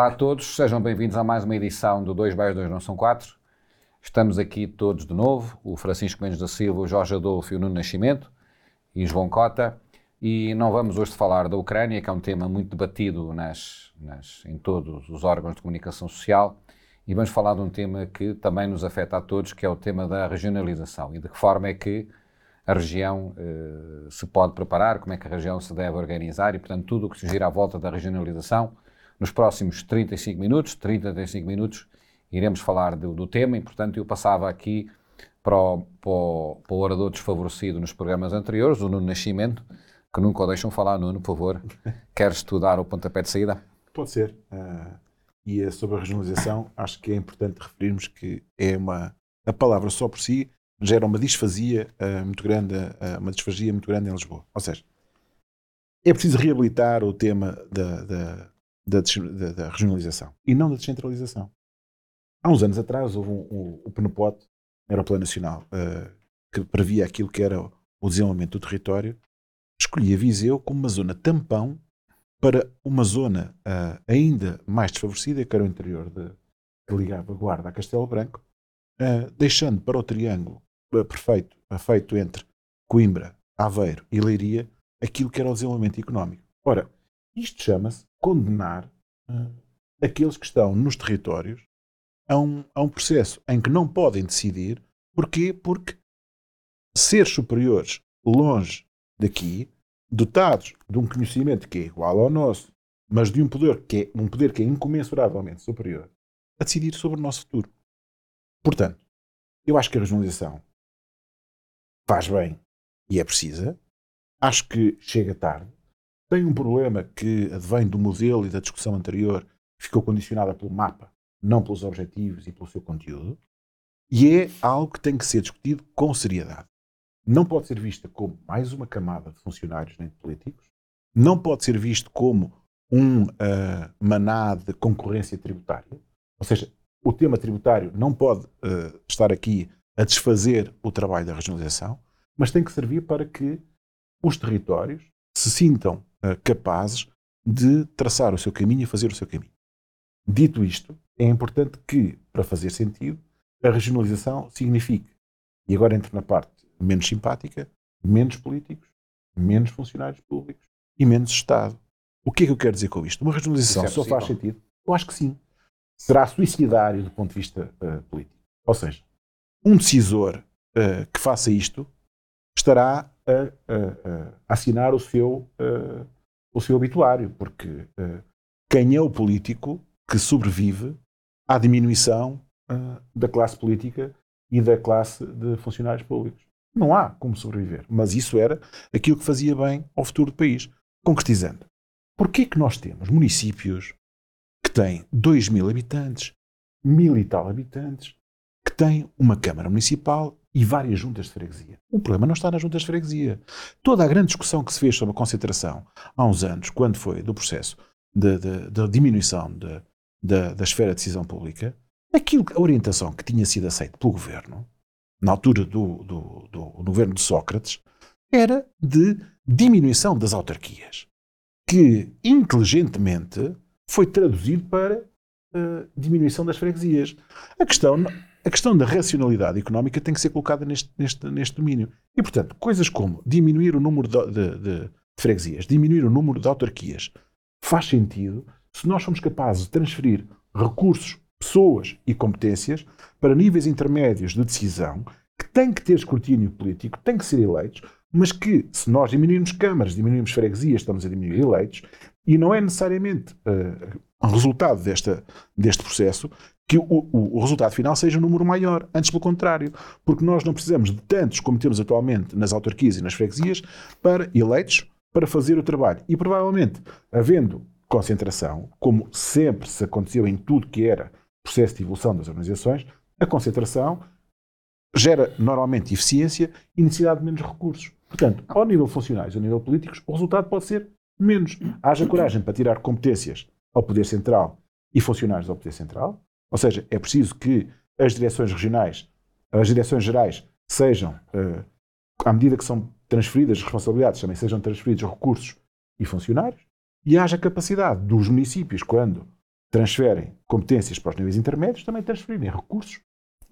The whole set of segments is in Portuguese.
Olá a todos, sejam bem-vindos a mais uma edição do 2 mais 2 não são 4. Estamos aqui todos de novo, o Francisco Mendes da Silva, o Jorge Adolfo e o Nuno Nascimento e João Cota. E não vamos hoje falar da Ucrânia, que é um tema muito debatido nas, nas, em todos os órgãos de comunicação social, e vamos falar de um tema que também nos afeta a todos, que é o tema da regionalização e de que forma é que a região eh, se pode preparar, como é que a região se deve organizar e, portanto, tudo o que se gira à volta da regionalização. Nos próximos 35 minutos, 30, 35 minutos, iremos falar do, do tema e, portanto, eu passava aqui para o, para, o, para o orador desfavorecido nos programas anteriores, o Nuno Nascimento, que nunca o deixam falar. Nuno, por favor, queres estudar o pontapé de saída? Pode ser. Uh, e é sobre a regionalização, acho que é importante referirmos que é uma. A palavra só por si gera uma disfasia uh, muito grande, uh, uma disfagia muito grande em Lisboa. Ou seja, é preciso reabilitar o tema da, da, da, da regionalização e não da descentralização. Há uns anos atrás houve um, um, o PNPOT, era o Plano Nacional, uh, que previa aquilo que era o desenvolvimento do território, escolhia Viseu como uma zona tampão para uma zona uh, ainda mais desfavorecida, que era o interior de, que ligava Guarda a Castelo Branco, uh, deixando para o triângulo perfeito, feito entre Coimbra, Aveiro e Leiria, aquilo que era o desenvolvimento económico. Ora, isto chama-se condenar aqueles que estão nos territórios a um, a um processo em que não podem decidir. Porquê? Porque ser superiores longe daqui, dotados de um conhecimento que é igual ao nosso, mas de um poder que é, um poder que é incomensuravelmente superior, a decidir sobre o nosso futuro. Portanto, eu acho que a regionalização faz bem e é precisa. Acho que chega tarde. Tem um problema que advém do modelo e da discussão anterior, ficou condicionada pelo mapa não pelos objetivos e pelo seu conteúdo, e é algo que tem que ser discutido com seriedade. Não pode ser vista como mais uma camada de funcionários nem de políticos, não pode ser visto como um uh, maná de concorrência tributária, ou seja, o tema tributário não pode uh, estar aqui a desfazer o trabalho da regionalização, mas tem que servir para que os territórios se sintam capazes de traçar o seu caminho e fazer o seu caminho. Dito isto, é importante que, para fazer sentido, a regionalização signifique, e agora entro na parte menos simpática, menos políticos, menos funcionários públicos e menos Estado. O que é que eu quero dizer com isto? Uma regionalização é só faz sentido? Eu acho que sim. Será suicidário do ponto de vista uh, político. Ou seja, um decisor uh, que faça isto estará a, a, assinar o seu, o seu obituário, porque quem é o político que sobrevive à diminuição da classe política e da classe de funcionários públicos. Não há como sobreviver. Mas isso era aquilo que fazia bem ao futuro do país. Concretizando, porquê que nós temos municípios que têm 2 mil habitantes, mil e tal habitantes, que têm uma Câmara Municipal e várias juntas de freguesia. O problema não está nas juntas de freguesia. Toda a grande discussão que se fez sobre a concentração há uns anos, quando foi do processo de, de, de diminuição de, da, da esfera de decisão pública, aquilo, a orientação que tinha sido aceita pelo governo, na altura do, do, do, do governo de Sócrates, era de diminuição das autarquias, que inteligentemente foi traduzido para uh, diminuição das freguesias. A questão, a questão da racionalidade económica tem que ser colocada neste, neste, neste domínio. E, portanto, coisas como diminuir o número de, de, de freguesias, diminuir o número de autarquias, faz sentido se nós somos capazes de transferir recursos, pessoas e competências para níveis intermédios de decisão que têm que ter escrutínio político, têm que ser eleitos, mas que, se nós diminuirmos câmaras, diminuirmos freguesias, estamos a diminuir eleitos, e não é necessariamente uh, resultado desta, deste processo que o, o, o, resultado final seja um número maior. Antes, pelo contrário, porque nós não precisamos de tantos como temos atualmente nas autarquias e nas freguesias para eleitos para fazer o trabalho. E provavelmente, havendo concentração, como sempre se aconteceu em tudo que era processo de evolução das organizações, a concentração gera normalmente eficiência e necessidade de menos recursos. Portanto, ao nível funcionais, ao nível políticos, o resultado pode ser menos. Haja coragem para tirar competências ao Poder Central e funcionários ao Poder Central, ou seja, é preciso que as direções regionais, as direções gerais, sejam, uh, à medida que são transferidas as responsabilidades, também sejam transferidos recursos e funcionários, e haja capacidade dos municípios, quando transferem competências para os níveis intermédios, também transferirem recursos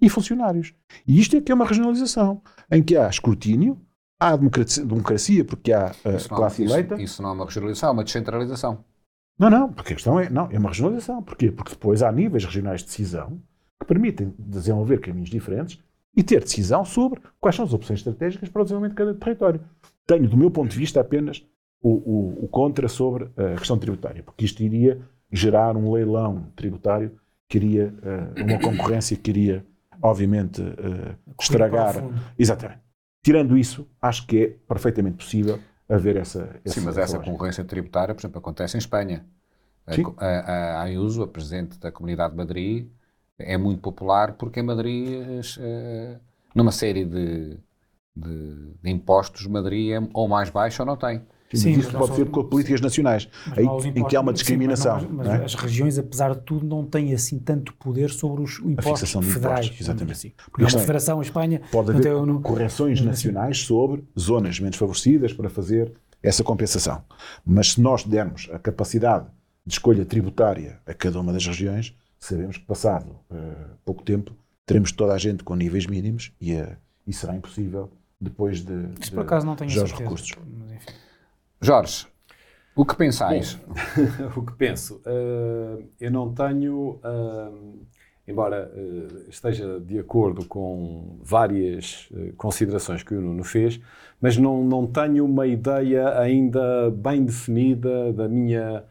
e funcionários. E isto é que é uma regionalização, em que há escrutínio, há democracia, democracia porque há uh, classe isso, eleita. Isso não é uma regionalização, é uma descentralização. Não, não, porque a questão é, não, é uma regionalização. Porquê? Porque depois há níveis regionais de decisão que permitem desenvolver caminhos diferentes e ter decisão sobre quais são as opções estratégicas para o desenvolvimento de cada território. Tenho, do meu ponto de vista, apenas o, o, o contra sobre a questão tributária, porque isto iria gerar um leilão tributário que iria, uh, uma concorrência que iria, obviamente, uh, estragar. Exatamente. Tirando isso, acho que é perfeitamente possível haver essa. Sim, mas essa concorrência tributária, por exemplo, acontece em Espanha. Sim. A, a, a Ayuso, a presidente da Comunidade de Madrid, é muito popular porque em Madrid, uh, numa série de, de, de, impostos, Madrid é ou mais baixo ou não tem. Sim, mas isso pode ser com políticas nacionais, aí, em que há uma discriminação. Sim, mas, não, mas, é? as regiões, apesar de tudo, não têm assim tanto poder sobre os impostos federais. Impostos, exatamente. Assim. Porque a Federação, a Espanha... Pode haver no... correções nacionais sobre zonas menos favorecidas para fazer essa compensação. Mas se nós dermos a capacidade de escolha tributária a cada uma das regiões, sabemos que passado uh, pouco tempo teremos toda a gente com níveis mínimos e, uh, e será impossível depois de, de por acaso não tenho já os recursos. Jorge, o que pensais? Bom, o que penso? Uh, eu não tenho, embora esteja de acordo com várias considerações que o Nuno fez, mas não, não tenho uma ideia ainda bem definida da minha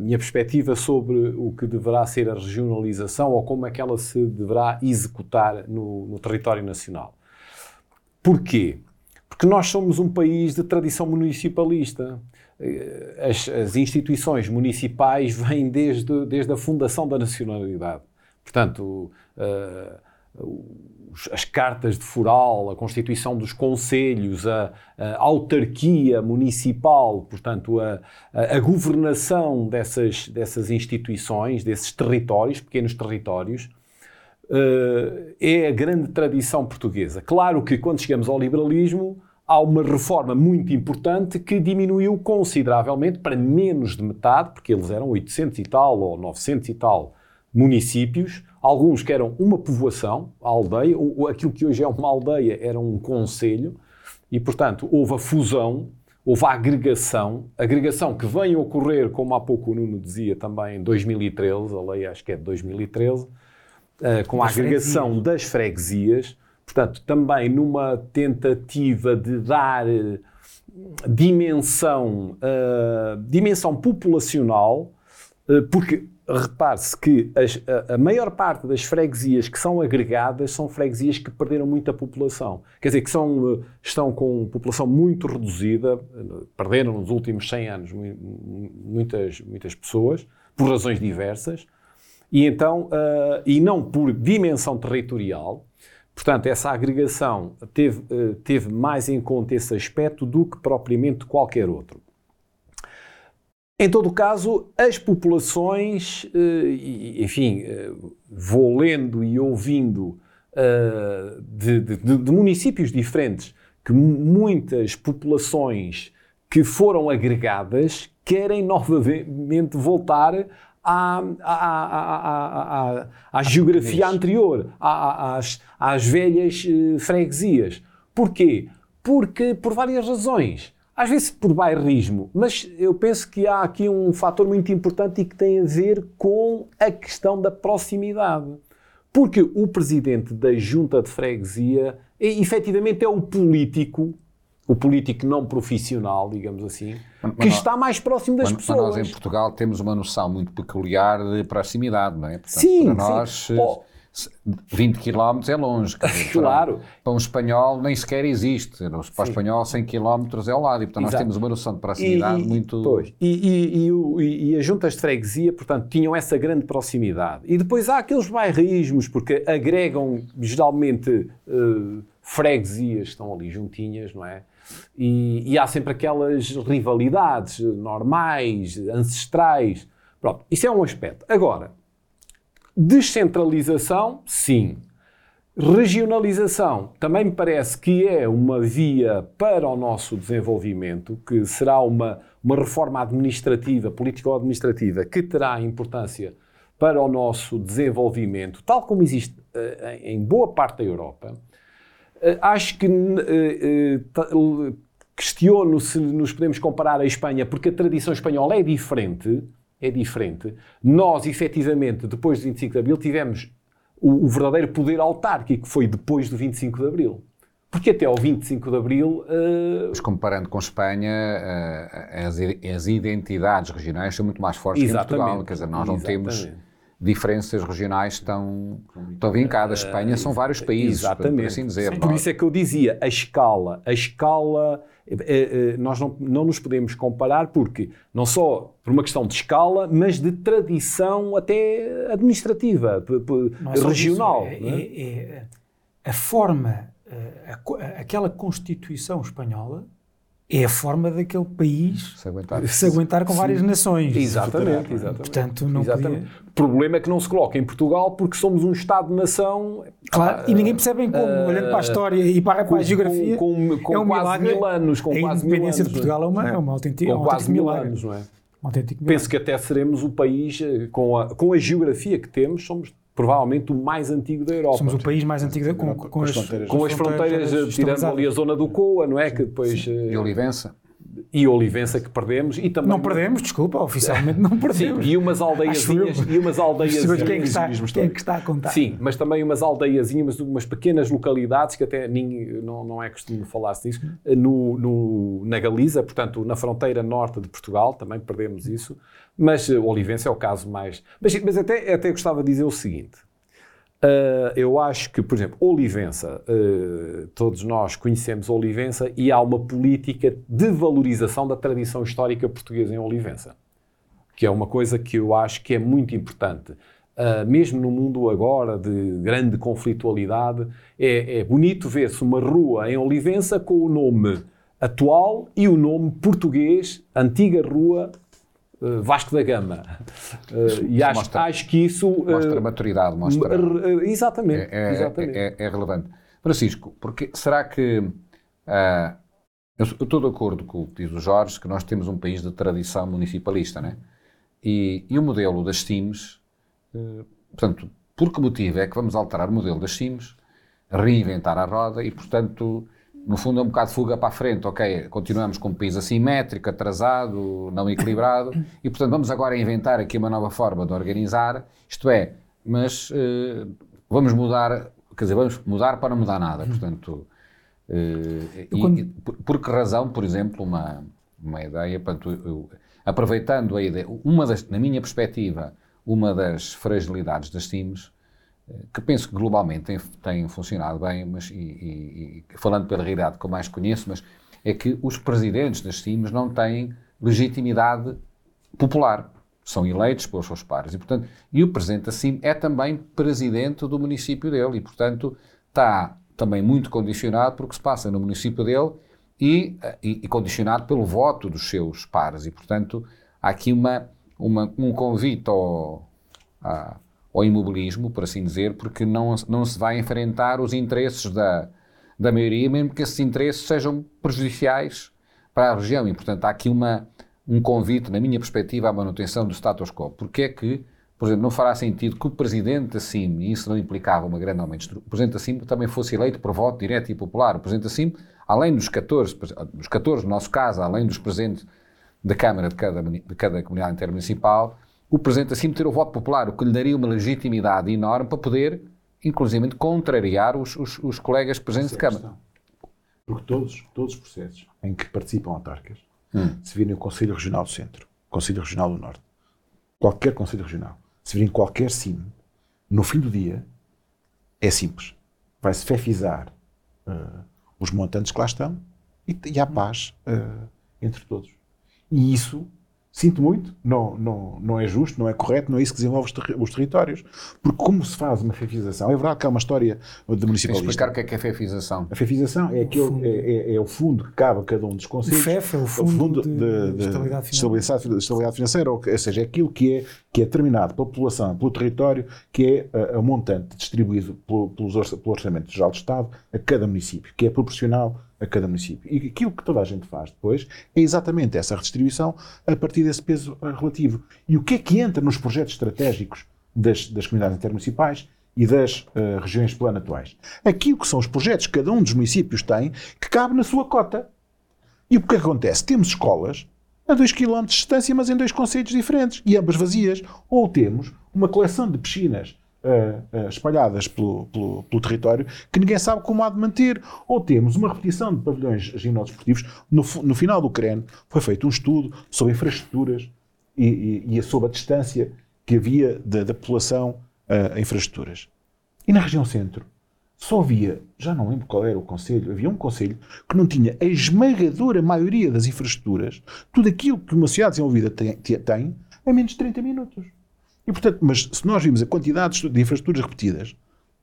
minha perspectiva sobre o que deverá ser a regionalização ou como é que ela se deverá executar no, no território nacional. Porquê? Porque nós somos um país de tradição municipalista. As, as instituições municipais vêm desde, desde a fundação da nacionalidade. Portanto, uh, as cartas de foral, a constituição dos conselhos, a, a autarquia municipal, portanto, a, a, governação dessas, dessas instituições, desses territórios, pequenos territórios, é a grande tradição portuguesa. Claro que quando chegamos ao liberalismo, há uma reforma muito importante que diminuiu consideravelmente para menos de metade, porque eles eram 800 e tal ou 900 e tal municípios, alguns que eram uma povoação, a aldeia, ou aquilo que hoje é uma aldeia era um conselho, e portanto houve a fusão, houve a agregação, agregação que vem a ocorrer, como há pouco o Nuno dizia também, em 2013, a lei acho que é de 2013, uh, com a agregação das freguesias, portanto também numa tentativa de dar uh, dimensão, uh, dimensão populacional, porque repare-se que as, a, a, maior parte das freguesias que são agregadas são freguesias que perderam muita população. Quer dizer, que são, estão com população muito reduzida, perderam nos últimos 100 anos muitas, muitas pessoas, por razões diversas, e então, uh, e não por dimensão territorial. Portanto, essa agregação teve, uh, teve mais em conta esse aspecto do que propriamente qualquer outro. Em todo caso, as populações, eh, enfim, vou lendo e ouvindo de, de, de, municípios diferentes que muitas populações que foram agregadas querem novamente voltar à, à, à, à geografia anterior, às, às velhas freguesias. Porquê? Porque, por várias razões às vezes por bairrismo, mas eu penso que há aqui um fator muito importante e que tem a ver com a questão da proximidade. Porque o presidente da junta de freguesia, efetivamente, é o político, o político não profissional, digamos assim, mas, que está mais próximo das mas, pessoas. Mas nós em Portugal temos uma noção muito peculiar de proximidade, não é? Portanto, sim, para nós, sim. Oh 20 km é longe. Dizer, claro. Para, para, um espanhol nem sequer existe. Para o espanhol 100 km é ao lado. E, portanto, Exato. nós temos uma noção de proximidade e, muito... Pois. E, e, e, as juntas de freguesia, portanto, tinham essa grande proximidade. E depois há aqueles bairrismos, porque agregam geralmente uh, freguesias que estão ali juntinhas, não é? E, e há sempre aquelas rivalidades normais, ancestrais. Pronto, isso é um aspecto. Agora, Descentralização, sim. Regionalização também me parece que é uma via para o nosso desenvolvimento, que será uma, uma reforma administrativa, político-administrativa, que terá importância para o nosso desenvolvimento, tal como existe uh, em boa parte da Europa. Uh, acho que uh, questiono se nos podemos comparar à Espanha, porque a tradição espanhola é diferente. É diferente. Nós, efetivamente, depois do 25 de Abril, tivemos o, o verdadeiro poder autárquico, que foi depois do 25 de Abril. Porque até ao 25 de Abril. Uh... Mas comparando com Espanha, uh, as, as, identidades regionais são muito mais fortes Exatamente. que em Portugal. Quer dizer, nós não Exatamente. temos diferenças regionais tão, tão vincadas. Espanha são vários países, Exatamente. por assim dizer. Sim, por isso é que eu dizia, a escala, a escala, eh, eh, nós não, não nos podemos comparar porque, não só por uma questão de escala, mas de tradição até administrativa, é regional. É, é? É, é, a forma, eh, a, aquela Constituição espanhola é a forma daquele país se aguentar, se aguentar com Sim. várias nações. Exatamente, exatamente. Portanto, não exatamente. Podia... O problema é que não se coloca em Portugal porque somos um Estado-nação. Claro, uh, e ninguém percebe bem como, uh, olhando para a história e para, para a geografia. Com, com, com é um quase milagre. mil anos. Com a independência anos, de Portugal é uma, é uma autêntica, com um quase mil milagre. anos, não é? Um Penso que até seremos o país, eh, com a, com a geografia que temos, somos provavelmente o mais antigo da Europa. Somos o país mais antigo da, com, com, com, as, fronteiras, com as fronteiras, fronteiras tirando ali a zona do Coa, não é? Sim, que depois, sim. E Olivença e Olivença que perdemos e também não perdemos desculpa oficialmente não perdemos. sim, e umas aldeiazinhas e umas aldeiazinhas quem, é que está, quem é que está a contar? Sim mas também umas aldeiazinhas umas pequenas localidades que até ninguém, não, não é costume falar-se disso no, no, na Galiza portanto na fronteira norte de Portugal também perdemos isso mas uh, Olivença é o caso mais mas, mas até, até gostava de dizer o seguinte Uh, eu acho que, por exemplo, Olivença, uh, todos nós conhecemos Olivença e há uma política de valorização da tradição histórica portuguesa em Olivença, que é uma coisa que eu acho que é muito importante. Uh, mesmo no mundo agora de grande conflitualidade, é, é bonito ver-se uma rua em Olivença com o nome atual e o nome português, antiga rua Vasco da Gama. Uh, e acho, mostra, acho, que isso. Uh, mostra maturidade, mostra. exatamente. É, é, exatamente. É, é, relevante. Francisco, porque será que. eu estou de acordo com o que diz o Jorge, que nós temos um país de tradição municipalista, né? E, e o modelo das CIMs, portanto, por que motivo é que vamos alterar o modelo das CIMs, reinventar a roda e, portanto, no fundo é um bocado de fuga para a frente, ok, continuamos com um país assimétrico, atrasado, não equilibrado, e portanto vamos agora inventar aqui uma nova forma de organizar, isto é, mas uh, vamos mudar, quer dizer, vamos mudar para não mudar nada, portanto, uh, quando... e, por, por, que razão, por exemplo, uma, uma ideia, portanto, eu, aproveitando a ideia, uma das, na minha perspectiva, uma das fragilidades das TIMs que penso que globalmente tem, tem funcionado bem, mas e, e, falando pela realidade que eu mais conheço, mas é que os presidentes das CIMs não têm legitimidade popular. São eleitos pelos seus pares. E, portanto, e o presidente da CIM é também presidente do município dele e, portanto, está também muito condicionado por que se passa no município dele e, e, e condicionado pelo voto dos seus pares. E, portanto, há aqui uma, uma um convite ao, a, ao imobilismo, por assim dizer, porque não, não se vai enfrentar os interesses da, da maioria, mesmo que esses interesses sejam prejudiciais para a região. E, portanto, há aqui uma, um convite, na minha perspectiva, à manutenção do status quo. Porque é que, por exemplo, não fará sentido que o Presidente CIM, e isso não implicava uma grande aumento, o Presidente CIM também fosse eleito por voto direto e popular. O Presidente CIM, além dos 14, dos 14 no nosso caso, além dos Presidentes da Câmara de cada, de cada comunidade intermunicipal, o Presidente assim ter o voto popular, o que lhe daria uma legitimidade enorme para poder, inclusive, contrariar os, os, os colegas presentes de Câmara. Porque todos, todos os processos em que participam autarcas, hum. se virem o Conselho Regional do Centro, Conselho Regional do Norte, qualquer Conselho Regional, se virem qualquer CIM, no fim do dia, é simples. Vai-se fefizar uh, os montantes que lá estão e, e há paz uh, entre todos. E isso Sinto muito, não, não, não é justo, não é correto, não é isso que desenvolve os, ter os territórios. Porque como se faz uma fefização, é verdade que há uma história de municipalista. explicar o que é, que é fefização. A fefização é, aquele, é, é, é, o fundo que cabe a cada um dos conselhos. O FEF é o Fundo, o fundo de, de, de, estabilidade, financeira. estabilidade financeira, ou, ou seja, é aquilo que é, que é determinado pela população, pelo território, que é a, a montante distribuído pelo, pelos, pelo Orçamento Geral do Estado a cada município, que é proporcional a cada município. E aquilo que toda a gente faz depois é exatamente essa redistribuição a partir desse peso eh, relativo. E o que é que entra nos projetos estratégicos das, das comunidades intermunicipais e das uh, regiões plano atuais? Aquilo que são os projetos que cada um dos municípios tem, que cabe na sua cota. E o que acontece? Temos escolas a 2 km de distância, mas em dois conceitos diferentes, e ambas vazias. Ou temos uma coleção de piscinas uh, espalhadas pelo, pelo, pelo, território que ninguém sabe como há de manter. Ou temos uma repetição de pavilhões ginódesportivos. No, no final do CREN foi feito um estudo sobre infraestruturas e, e, e sobre a distância que havia da, da população a infraestruturas. E na região centro, só havia, já não lembro qual era o conselho, havia um conselho que não tinha a esmagadora maioria das infraestruturas, tudo aquilo que uma sociedade desenvolvida tem, tem a menos de 30 minutos. E, portanto, mas se nós vimos a quantidade de infraestruturas repetidas,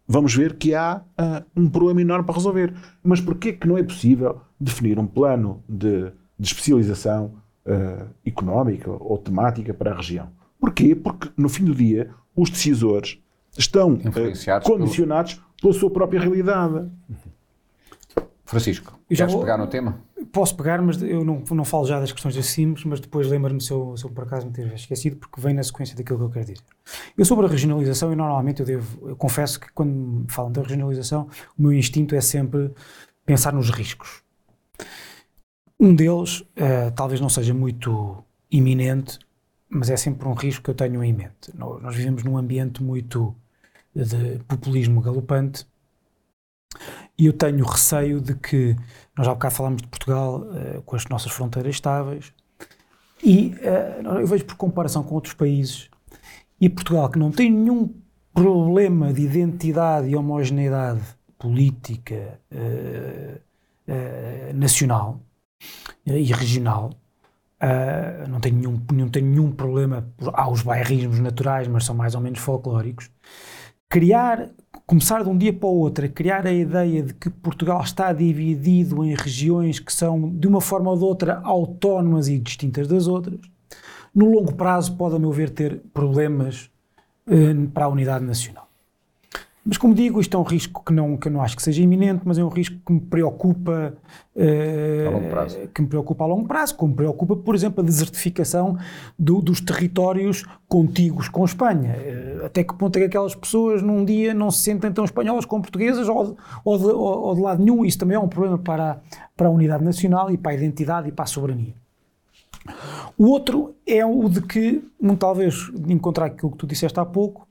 vamos ver que há uh, um problema enorme para resolver. Mas porquê que não é possível definir um plano de, de especialização uh, económica ou temática para a região? Porquê? Porque, no fim do dia, os decisores estão uh, condicionados pelo... pela sua própria realidade. Francisco, queres vou... pegar no tema? Posso pegar, mas eu não, não falo já das questões das CIMs, mas depois lembro-me se eu, se eu por acaso me ter esquecido, porque vem na sequência daquilo que eu quero dizer. Eu sobre a regionalização, e normalmente eu devo, eu confesso que quando falam da regionalização, o meu instinto é sempre pensar nos riscos. Um deles, uh, talvez não seja muito iminente, mas é sempre um risco que eu tenho em mente. Nós vivemos num ambiente muito de populismo galopante e eu tenho receio de que, nós há bocado falámos de Portugal uh, com as nossas fronteiras estáveis, e uh, eu vejo por comparação com outros países, e Portugal que não tem nenhum problema de identidade e homogeneidade política uh, nacional e regional, não, tem nenhum, não tem nenhum problema, há os bairrismos naturais, mas são mais ou menos folclóricos, criar começar de um dia para o outro a criar a ideia de que Portugal está dividido em regiões que são, de uma forma ou de outra, autónomas e distintas das outras, no longo prazo pode, a meu ver, ter problemas eh, para a unidade nacional. Mas, como digo, isto é um risco que, não, que eu não acho que seja iminente, mas é um risco que me preocupa uh, a longo prazo. que me preocupa a longo prazo, como me preocupa, por exemplo, a desertificação do, dos territórios contíguos com Espanha. Uh, até que ponto é que aquelas pessoas num dia não se sentem tão espanholas como portuguesas ou, ou, de, ou, ou de lado nenhum? Isso também é um problema para, para a unidade nacional e para a identidade e para a soberania. O outro é o de que, talvez, encontrar aquilo que tu disseste há pouco,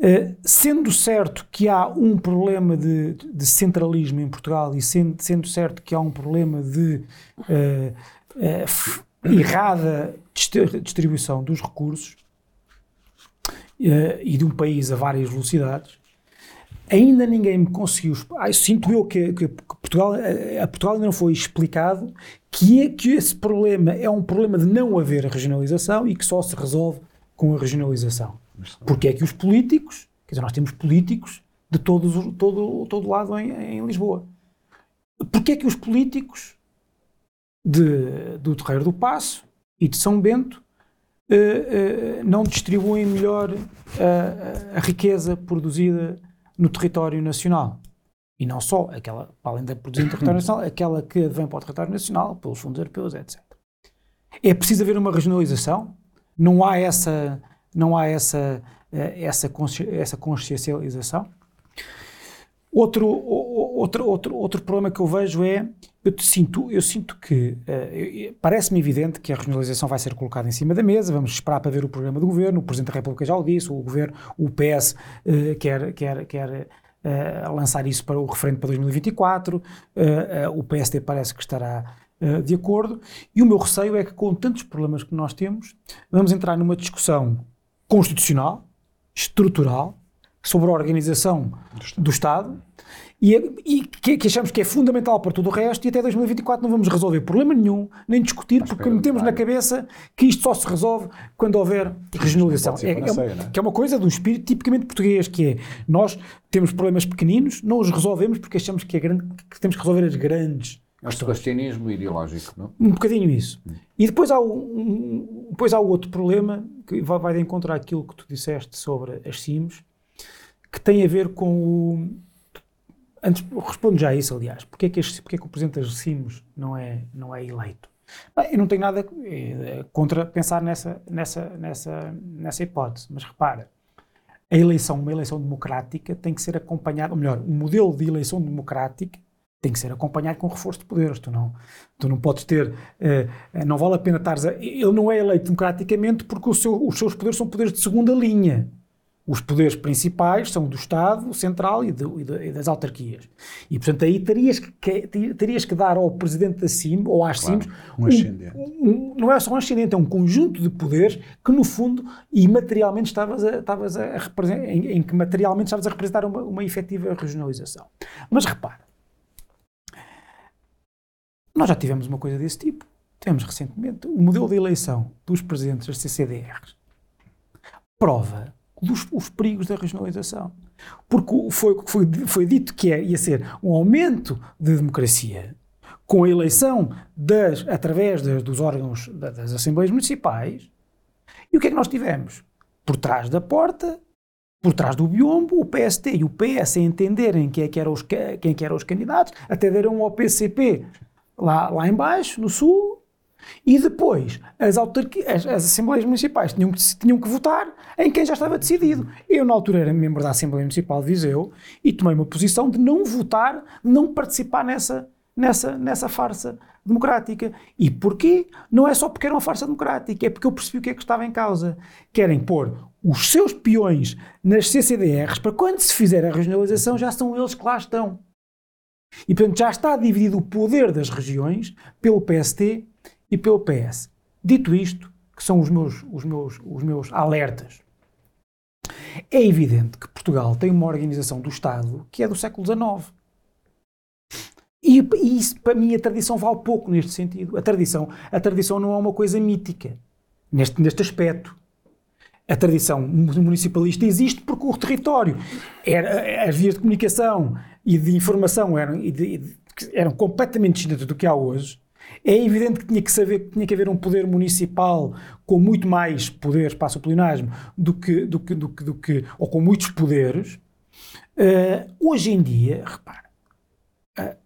Uh, sendo certo que há um problema de, de centralismo em Portugal e sendo, sendo, certo que há um problema de uh, uh, errada distribuição dos recursos e de um país a várias velocidades, ainda ninguém me conseguiu. Sinto eu que, que, Portugal, a Portugal ainda não foi explicado que, é, que esse problema é um problema de não haver regionalização e que só se resolve com a regionalização. Porque é que os políticos, quer dizer, nós temos políticos de todos, todo, todo lado em, em Lisboa. Porque é que os políticos de, do Terreiro do Passo e de São Bento uh, uh, não distribuem melhor a, a, riqueza produzida no território nacional? E não só, aquela, além da produzida no território nacional, aquela que vem para o território nacional, pelos fundos europeus, etc. É preciso haver uma regionalização? Não há essa não há essa, eh, essa, consci, essa consciencialização. Outro, outro, outro, outro problema que eu vejo é, eu sinto, eu sinto que, uh, parece-me evidente que a regionalização vai ser colocada em cima da mesa, vamos esperar para ver o programa do Governo, o Presidente da República já o disse, o Governo, o PS uh, eh, quer, quer, quer uh, lançar isso para o referendo para 2024, o PSD parece que estará de acordo, e o meu receio é que com tantos problemas que nós temos, vamos entrar numa discussão constitucional, estrutural, sobre a organização do Estado e, e que, que achamos que é fundamental para tudo o resto e até 2024 não vamos resolver problema nenhum, nem discutir, porque espera, metemos na cabeça que isto só se resolve quando houver regionalização. É, é é? que é uma coisa do espírito tipicamente português, que é nós temos problemas pequeninos, não os resolvemos porque achamos que, é grande, que temos que resolver as grandes É um sebastianismo ideológico, não? um bocadinho isso. E depois há, um, depois há o outro problema que vai, vai de encontro àquilo que tu disseste sobre as CIMs, que tem a ver com o. Antes, respondo já a isso, aliás. Porquê é que, porquê é que o presidente das CIMs não é, não é eleito? Bem, eu não tenho nada eh, contra pensar nessa, nessa, nessa, nessa hipótese, mas repara, a eleição, uma eleição democrática, tem que ser acompanhada, ou melhor, o modelo de eleição democrática tem que ser acompanhado com reforço de poderes. Tu não, tu não podes ter. eh, não vale a pena estares a. Ele não é eleito democraticamente porque seu- os seus poderes são poderes de segunda linha. Os poderes principais são do Estado Central e, do- e da- e das autarquias. E, portanto, aí terias que, terias que dar ao presidente da CIM ou às CIMs um ascendente. um- não é só um ascendente, é um conjunto de poderes que, no fundo, e materialmente estavas a, estavas a representar, em, em que materialmente estavas a representar uma, uma efetiva regionalização. Mas repara, nós já tivemos uma coisa desse tipo. Tivemos recentemente o modelo de eleição dos presidentes das CCDRs prova dos, os perigos da regionalização. Porque foi, foi, foi dito que é, ia ser um aumento de democracia com a eleição das, através das- dos órgãos da- das Assembleias Municipais. E o que é que nós tivemos? Por trás da porta, por trás do biombo, o PST e o PS a entenderem quem é que eram os, quem é que eram os candidatos, até deram ao PCP lá, lá em baixo, no Sul, e depois as, as, as Assembleias Municipais tinham tinham que votar em quem já estava decidido. Eu, na altura, era membro da Assembleia Municipal de Viseu e tomei uma posição de não votar, não participar nessa, nessa, nessa farsa democrática. E porquê? Não é só porque era uma farsa democrática, é porque eu percebi o que é que estava em causa. Querem pôr os seus peões nas CCDRs para quando se fizer a regionalização já são eles que lá estão. E portanto já está dividido o poder das regiões pelo PST e pelo PS. Dito isto, que são os meus, os meus, os meus alertas, é evidente que Portugal tem uma organização do Estado que é do século XIX. E, e isso, para mim, a tradição vale pouco neste sentido. A tradição, a tradição não é uma coisa mítica neste, neste aspecto. A tradição municipalista existe porque o território, era, as vias de comunicação e de informação eram, e de- de- eram completamente distintas do que há hoje. É evidente que tinha que, saber, que tinha que haver um poder municipal com muito mais poderes, passo o pleonasmo, do que, do que, do que, do que, ou com muitos poderes. Eh, hoje em dia, repara, eh,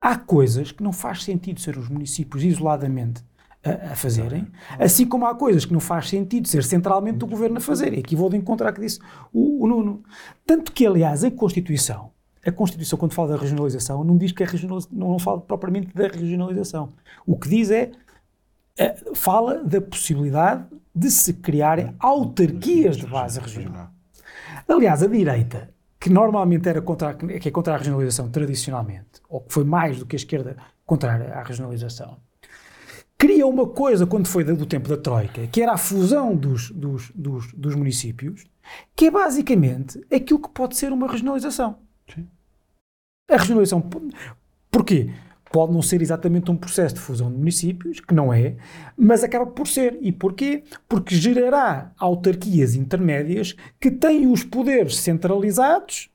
há coisas que não faz sentido ser os municípios isoladamente a, a fazerem, assim como há coisas que não faz sentido ser centralmente o governo a fazer. E aqui vou de encontrar que disse o, o Nuno. Tanto que, aliás, a Constituição, a Constituição, quando fala da regionalização, não diz que a regionalização, não, fala propriamente da regionalização. O que diz é, eh, fala da possibilidade de se criarem autarquias de base regional. Aliás, a direita, que normalmente era contra, que é contra a regionalização tradicionalmente, ou que foi mais do que a esquerda contrária à regionalização, cria uma coisa quando foi do tempo da Troika, que era a fusão dos, dos, dos, dos municípios, que é basicamente aquilo que pode ser uma regionalização. A regionalização. Porquê? Pode não ser exatamente um processo de fusão de municípios, que não é, mas acaba por ser. E porquê? Porque gerará autarquias intermédias que têm os poderes centralizados,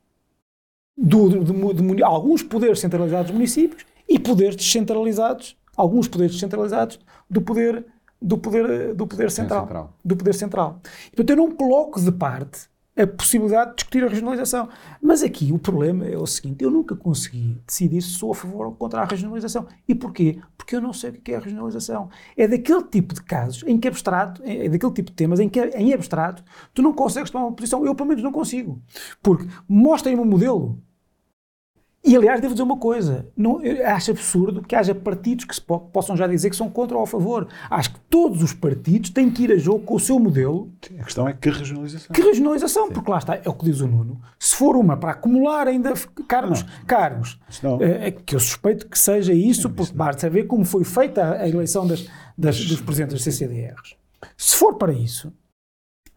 do, do- do muni- alguns poderes centralizados dos municípios e poderes descentralizados, alguns poderes descentralizados do poder, do poder, do poder central, central. Do poder central. Portanto, eu não coloco de parte a possibilidade de discutir a regionalização. Mas aqui o problema é o seguinte: eu nunca consegui decidir se sou a favor ou contra a regionalização. E porquê? Porque eu não sei o que é a regionalização. É daquele tipo de casos em que abstrato, é daquele tipo de temas em que em abstrato tu não consegues tomar uma posição. Eu, pelo menos, não consigo. Porque mostrem-me um modelo. E, aliás, devo dizer uma coisa: não, acho absurdo que haja partidos que po- possam já dizer que são contra ou a favor. Acho que todos os partidos têm que ir a jogo com o seu modelo A questão é que regionalização. que regionalização, porque lá está, é o que diz o Nuno. Se for uma para acumular ainda cargos, cargos Isso não. eh, que eu suspeito que seja isso, porque basta saber como foi feita a, a eleição das, das- dos presidentes das CCDRs. Se for para isso,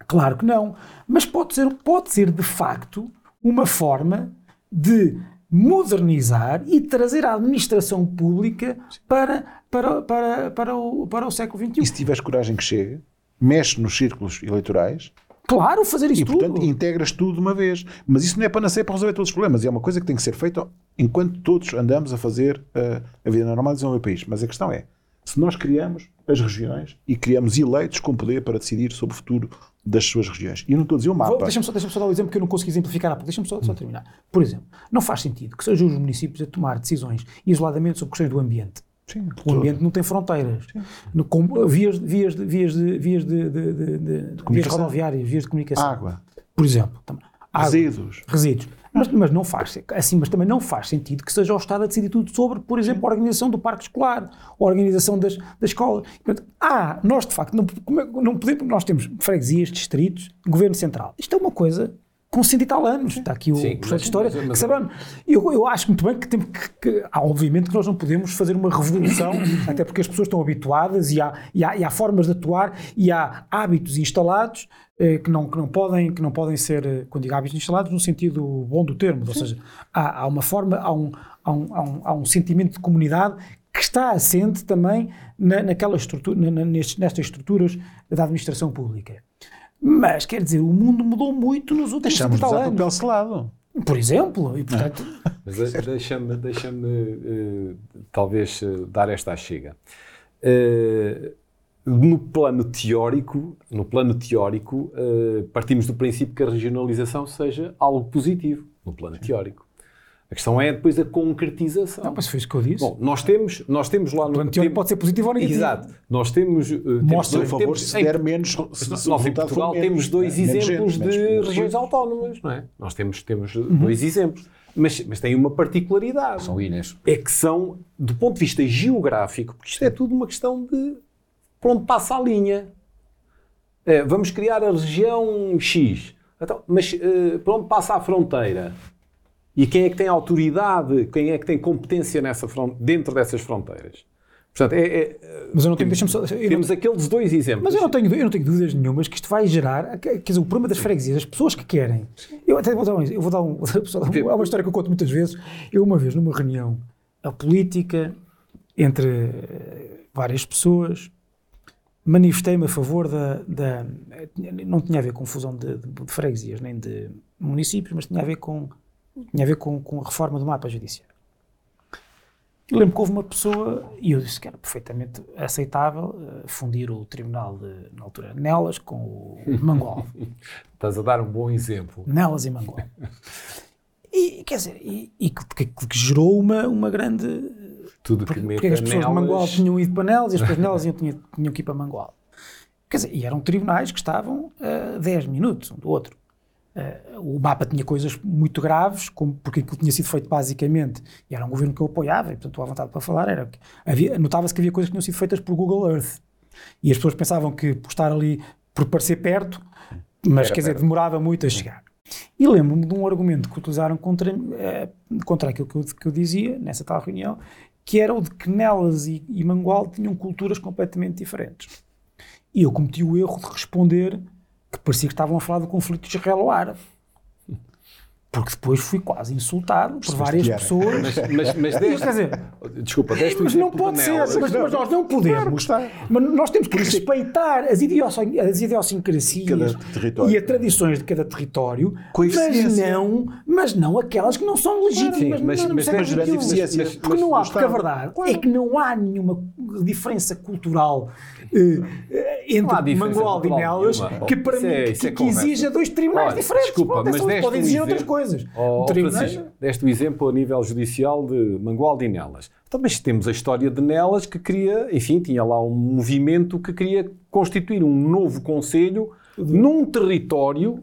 Claro que não. Mas pode ser, pode ser de facto uma forma de modernizar e trazer a administração pública para, para, para, para, o, para o século XXI. E se tiveres coragem que chegue, mexe nos círculos eleitorais Claro, fazer isso e, portanto, tudo. integras tudo de uma vez. Mas isso não é para para resolver todos os problemas. É uma coisa que tem que ser feita enquanto todos andamos a fazer uh, a vida normal de desenvolver o país. Mas a questão é, se nós criamos as regiões e criamos eleitos com poder para decidir sobre o futuro das suas regiões. E eu não estou a dizer o mapa. Deixa-me só, deixa só dar o um exemplo que eu não consegui exemplificar há pouco. Deixa-me só, só, terminar. Por exemplo, não faz sentido que sejam os municípios a tomar decisões isoladamente sobre questões do ambiente. Sim, o ambiente não tem fronteiras. No, com, vias, vias, de, vias, de, vias, de, de, de, de vias rodoviárias, vias de comunicação. Água. Por exemplo. Água, resíduos. Resíduos. Mas, mas, não faz, assim, mas também não faz sentido que seja o Estado a decidir tudo sobre, por exemplo, a organização do parque escolar, a organização das, das escolas. Portanto, ah, nós de facto não, não podemos, nós temos freguesias, distritos, governo central. Isto é uma coisa com 100 e tal anos. Está aqui o Sim, professor de História. Mas, mas, que eu, eu acho muito bem que, tem, que, que há, obviamente que nós não podemos fazer uma revolução, até porque as pessoas estão habituadas e há, e há, e há formas de atuar e há hábitos instalados eh, que, não, que, não podem, que não podem ser, eh, quando digo hábitos instalados, no sentido bom do termo. Ou seja, há, há uma forma, há um, há, um, há, um, há um sentimento de comunidade que está assente também na, naquela estrutura, na, nestas, nestas estruturas da administração pública. Mas, quer dizer, o mundo mudou muito nos últimos Deixamos de usar anos. papel selado. Por exemplo, e portanto... Mas deixa-me, deixa-me uh, talvez uh, dar esta chega. Uh, no plano teórico, no plano teórico, partimos do princípio que a regionalização seja algo positivo, no plano teórico. A questão é depois a concretização. Não, mas foi isso que eu disse. Bom, nós temos, nós temos lá no. Plano teórico pode ser positivo ou negativo. Exato. Nós temos. Uh, Mostra, temos, por favor, se der menos. Se, se nós em Portugal menos, temos dois exemplos gente, de menos, regiões autónomas, não é? Nós temos, temos uhum. dois exemplos. Mas, mas tem uma particularidade. São ilhas. É que são, do ponto de vista geográfico, porque isto é tudo uma questão de por onde passa a linha. É, vamos criar a região X. Então, mas uh, por onde passa a fronteira? E quem é que tem autoridade, quem é que tem competência nessa dentro dessas fronteiras? Portanto, é, é, mas eu não tenho, temos, só, temos não, aqueles dois exemplos. Mas eu não, tenho, eu não tenho dúvidas nenhumas que isto vai gerar, quer dizer, o problema das freguesias, as pessoas que querem. Eu até vou dar um, eu vou dar um, é uma história que eu conto muitas vezes. Eu uma vez numa reunião a política entre eh, várias pessoas manifestei-me a favor da, da, não tinha a ver com fusão de, de, de freguesias nem de municípios, mas tinha a ver com tinha a ver com, com a reforma do mapa judiciário. E lembro que houve uma pessoa, e eu disse que era perfeitamente aceitável, uh, fundir o tribunal, de, na altura, Nelas com o Mangol. Estás a dar um bom exemplo. Nelas e Mangol. E, quer dizer, e, e que, que, que, gerou uma, uma grande... Tudo que porque, porque as pessoas Nelas... de Mangol tinham ido para Nelas e as pessoas de Nelas tinham, tinham que ir para Mangol. Quer dizer, e eram tribunais que estavam a 10 minutos um do outro. Uh, o mapa tinha coisas muito graves, como, porque aquilo tinha sido feito basicamente, e era um governo que eu apoiava, e portanto a vontade para falar era que notava-se que havia coisas que tinham sido feitas por Google Earth. E as pessoas pensavam que por estar ali, por parecer perto, mas era quer dizer, demorava muito a chegar. E lembro-me de um argumento que utilizaram contra, uh, contra aquilo que eu, que eu, dizia nessa tal reunião, que era o de que Nelas e, e Mangual tinham culturas completamente diferentes. E eu cometi o erro de responder que parecia que estavam a falar do conflito israelo-árabe. Porque depois fui quase insultado por várias pessoas. Mas, mas, mas deste, quer dizer, desculpa, deste mas não pode ser, mas, mas, nós não podemos. Claro mas nós temos que é respeitar as, as idiosincrasias e as tradições de cada território, mas não, mas não aquelas que não são legítimas. Sim, mas, mas, mas, mas, porque não há, porque a verdade é que não há nenhuma diferença cultural uh, entre Mangualde e Nelas que, para mim, é, que, é que exija dois tribunais Olha, diferentes. Desculpa, Pronto, mas podem exigir outras coisas. Oh, tribunais... deste o exemplo a nível judicial de Mangualde e Nelas. Então, mas temos a história de Nelas que queria, enfim, tinha lá um movimento que queria constituir um novo conselho num território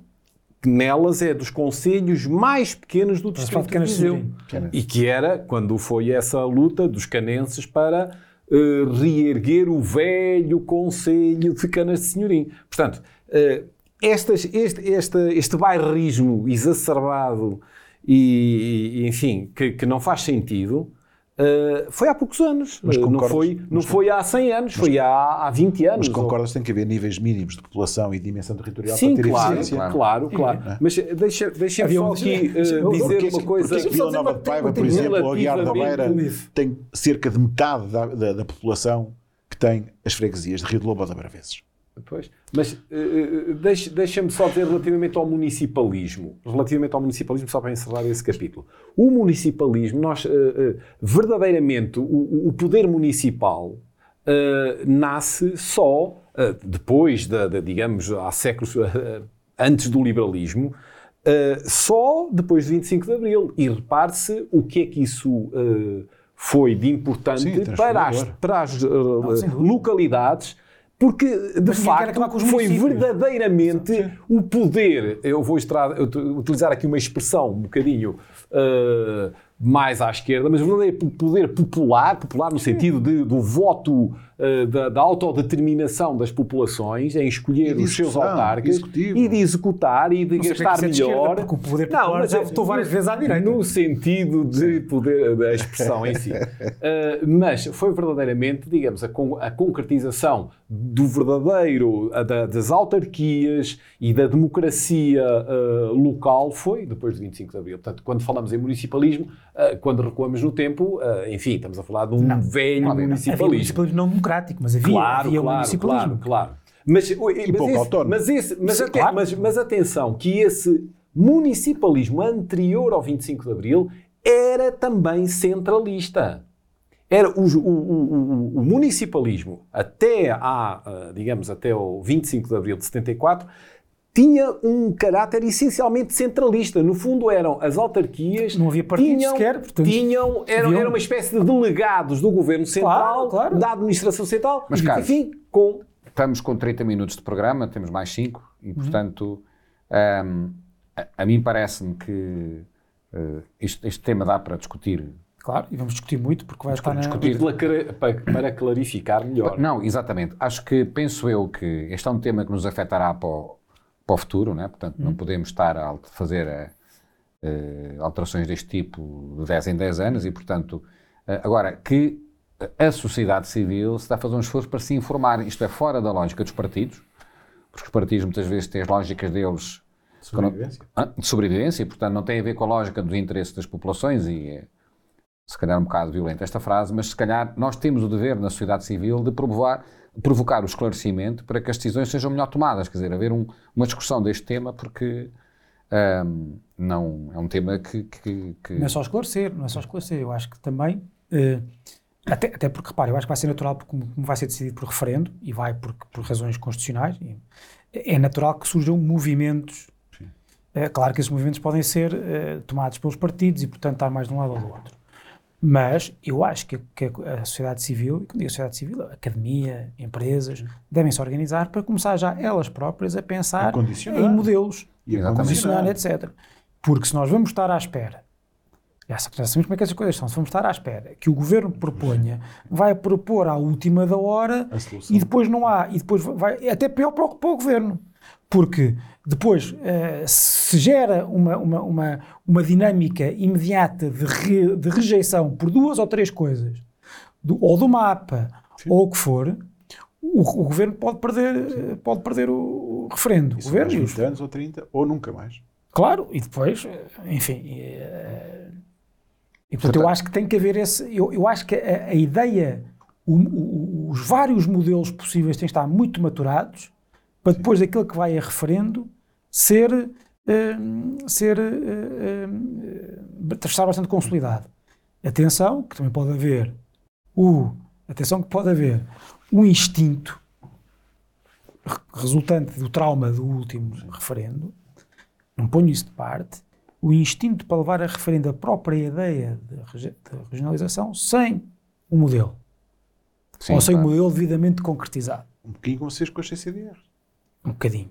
que Nelas é dos conselhos mais pequenos do distrito de Viseu. E que era, quando foi essa luta dos canenses para uh, reerguer o velho Conselho de Canas de Senhorim. Portanto, uh, estas, este, este, este bairrismo exacerbado e, e enfim, que, que, não faz sentido, Uh, foi há poucos anos, Mas Uh, não, concordas- foi, não mas foi há 100 anos, foi há, há 20 anos. Mas ou- concordas que tem que haver níveis mínimos de população e dimensão territorial Sim, para ter claro, eficiência? claro, Claro. claro, Sim. Mas deixa- deixa-me Havia só um- aqui uh, dizer porque- uma coisa. Porque só Vila Nova de Paiva, por exemplo, ou Aguiar da Beira, tem cerca de metade da, da, da população que tem as freguesias de Rio de Lobo ou da Braveses. Pois. Mas uh, deixa- deixa-me só dizer relativamente ao municipalismo. Relativamente ao municipalismo, só para encerrar esse capítulo. O municipalismo, nós uh, uh, verdadeiramente, o, o poder municipal nasce só depois, da, da, digamos, há séculos antes do liberalismo, só depois de 25 de Abril. E repare-se o que é que isso foi de importante Sim, para as, para as dúvida. localidades. Porque, de Mas facto, foi verdadeiramente o poder. Eu vou extra- utilizar aqui uma expressão um bocadinho uh, mais à esquerda, mas o verdadeiro poder popular, popular no sentido de- do voto, uh, da, da autodeterminação das populações em escolher os seus autarcas executivo. e de executar e de Não porque gastar é esquerda, melhor. porque o poder Não, popular mas já é- votou várias vezes à direita. No sentido de poder, da expressão em si. Uh, mas foi verdadeiramente, digamos, a, con- a concretização do verdadeiro, a da- das autarquias e da democracia uh, local foi depois de 25 de Abril. Portanto, quando falamos em municipalismo, quando recuamos no tempo, uh, enfim, estamos a falar de um Não. velho Havia municipalismo. municipalismo não democrático, mas havia, Claro, havia um claro, municipalismo. claro, claro. Mas, mas, pouco esse- autónomo. mas, esse- mas até- claro. mas- mas atenção, que esse municipalismo anterior ao 25 de Abril era também centralista. Era o, o- o- o- municipalismo até à, ah, digamos, até o 25 de Abril de 74 tinha um caráter essencialmente centralista. No fundo, eram as autarquias. Não havia partidos tinham, sequer, portanto, tinham, eram, haviam- era uma espécie de delegados do governo central, Claro, claro. da administração central, Mas, Carlos, enfim, com Estamos com 30 minutos de programa, temos mais 5 Uhum. e, portanto, ahm, a, a mim parece-me que eh, isto- este tema dá para discutir. Claro, e vamos discutir muito porque vai estar na... discutir. Clara- para, para clarificar melhor. Não, exatamente. Acho que, penso eu, que este é um tema que nos afetará para o, para o futuro, né? portanto, não podemos estar a fazer eh, eh, alterações deste tipo de 10 em 10 anos e, portanto, eh, agora, que a sociedade civil se está a fazer um esforço para se informar, isto é fora da lógica dos partidos, porque os partidos muitas vezes têm as lógicas deles Sobrevivência. ah, de sobrevivência e, portanto, não tem a ver com a lógica dos interesses das populações e é, se calhar um bocado violenta esta frase, mas se calhar nós temos o dever na sociedade civil de provocar, provocar o esclarecimento para que as decisões sejam melhor tomadas, quer dizer, haver um- uma discussão deste tema porque ahm, não é um tema que, que- que- Não é só esclarecer, não é só esclarecer. Eu acho que também, eh, até, até porque, repare, eu acho que vai ser natural, porque como, vai ser decidido por referendo, e vai por, por razões constitucionais, e é natural que surjam movimentos. É claro que esses movimentos podem ser eh, tomados pelos partidos e, portanto, estar mais de um lado ou do outro. Mas eu acho que, que a sociedade civil, e quando digo sociedade civil, academia, empresas, devem se organizar para começar já elas próprias a pensar A em modelos E a condicionar, etc. Porque se nós vamos estar à espera, já sa- já sabemos como é que essas coisas são, se vamos estar à espera que o governo proponha, vai propor à última da hora e depois não há, e depois vai, é até pior para o, para o governo. Porque depois eh, se gera uma, uma, uma, uma dinâmica imediata de, re- de rejeição por duas ou três coisas, do- ou do mapa, ou o que for, o, o governo pode perder, pode perder o, o referendo. O Isso governo mais e os 20 anos ou 30, ou nunca mais. Claro, e depois, enfim. eh, E portanto, eu acho que tem que haver esse. Eu, eu acho que a, a ideia, o- o- os vários modelos possíveis têm que estar muito maturados para depois daquilo que vai a referendo ser. eh, ser. eh, eh, estar bastante consolidado. Atenção, que também pode haver o. Atenção, que pode haver um instinto re- resultante do trauma do último referendo, não ponho isso de parte, o instinto para levar a referendo a própria ideia de, rege- de regionalização sem o modelo. Sim, ou sem claro. o modelo devidamente concretizado. Um bocadinho como vocês com as CCDR. Um bocadinho.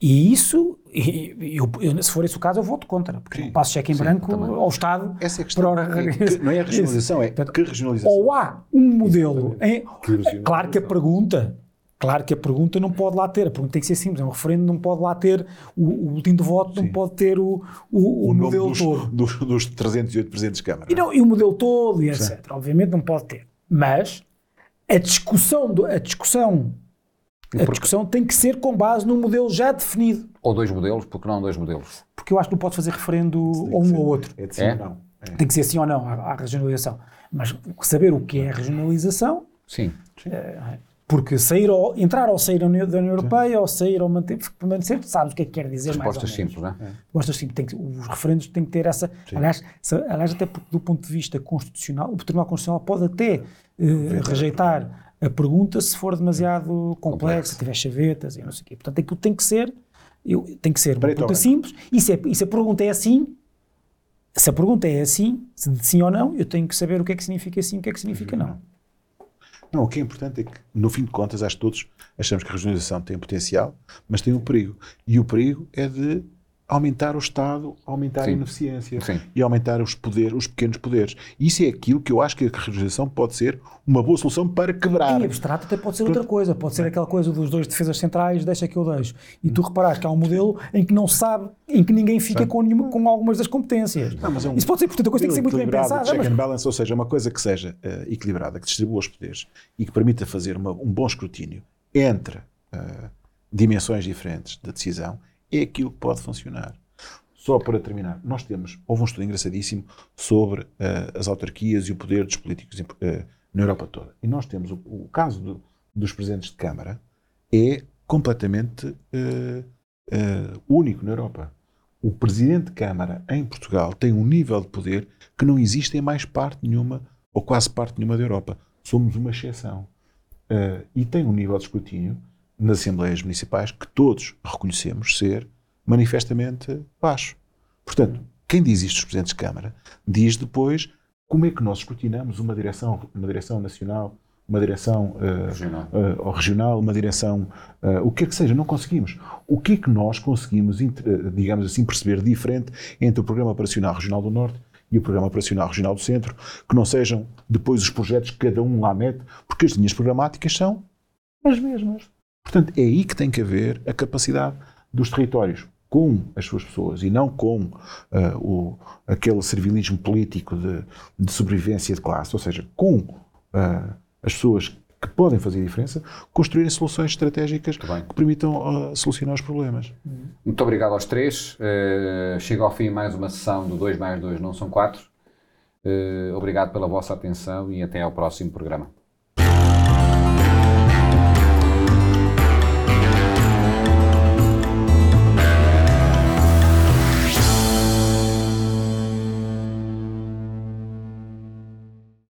E isso, eu- eu- se for esse o caso, eu voto contra, porque Sim, não passo cheque em sim, branco também. ao Estado. Essa é a questão. É que não é a regionalização, é Portanto, que regionalização. Ou há um modelo. Em, Que claro que a pergunta, Claro que a pergunta não pode lá ter, a pergunta tem que ser simples, é um referendo, não pode lá ter o, o último de voto, não pode ter o, o, o, O modelo dos, todo. dos, dos 308 presidentes de Câmara. E, não, e o modelo todo, e etc. Obviamente não pode ter. Mas a discussão, do- a discussão, a discussão tem que ser com base num modelo já definido. Ou dois modelos, porque não dois modelos? Porque eu acho que não pode fazer referendo a um ser- ou outro. É de sim É? ou não. É. Tem que ser sim ou não à, à regionalização. Mas saber o que é a regionalização, Sim. porque sair ou, entrar ou sair da União, Europeia, ou sair ou manter, permanecer, sabes o que é que quer dizer mais ou Respostas menos. simples, não é? Respostas simples. Tem que- os referendos têm que ter essa. Aliás, se- aliás, até porque do ponto de vista constitucional, o Tribunal Constitucional pode até eh, rejeitar a pergunta se for demasiado complexa, se tiver chavetas e não sei o quê. Portanto, aquilo tem que ser, eu, tem que ser uma pergunta simples. E se, é- e se a pergunta é assim, se a pergunta é assim, se de sim ou não, eu tenho que saber o que é que significa sim e o que é que significa não. Não, o que é importante é que, no fim de contas, acho que todos achamos que a regionalização tem potencial, mas tem um perigo. E o perigo é de aumentar o Estado, aumentar a Sim. ineficiência Sim. e aumentar os poderes, os pequenos poderes. Isso é aquilo que eu acho que a regionalização pode ser uma boa solução para quebrar. Em abstrato até pode ser outra coisa, pode ser aquela coisa dos dois defesas centrais, deixa que eu deixo. E tu reparas que há um modelo em que não sabe, em que ninguém fica com, nenhuma, com algumas das competências. Não, mas é um Isso pode ser, portanto, a coisa tem que ser muito bem pensada. check mas- and balance, ou seja, uma coisa que seja eh, equilibrada, que distribua os poderes e que permita fazer uma- um bom escrutínio entre eh, dimensões diferentes da decisão, é aquilo que pode funcionar. Só para terminar, nós temos, houve um estudo engraçadíssimo sobre eh, as autarquias e o poder dos políticos eh, na Europa toda. E nós temos o, o caso do- dos presidentes de Câmara é completamente eh, único na Europa. O presidente de Câmara em Portugal tem um nível de poder que não existe em mais parte nenhuma, ou quase parte nenhuma da Europa. Somos uma exceção. E tem um nível de escrutínio nas Assembleias Municipais que todos reconhecemos ser manifestamente baixo. Portanto, quem diz isto dos presidentes de Câmara diz depois como é que nós escrutinamos uma direção, uma direção nacional, uma direção eh, Regional. ou regional, uma direção, eh, o que é que seja, não conseguimos. O que é que nós conseguimos, digamos assim, perceber diferente entre o Programa Operacional Regional do Norte e o Programa Operacional Regional do Centro, que não sejam depois os projetos que cada um lá mete, porque as linhas programáticas são as mesmas. Portanto, é aí que tem que haver a capacidade dos territórios com as suas pessoas e não com ah, o, aquele servilismo político de, de sobrevivência de classe, ou seja, com ah, as pessoas que podem fazer diferença, construírem soluções estratégicas que permitam ah, solucionar os problemas. Muito obrigado aos três. Eh, chega ao fim mais uma sessão do 2 mais 2 não são 4. obrigado pela vossa atenção e até ao próximo programa.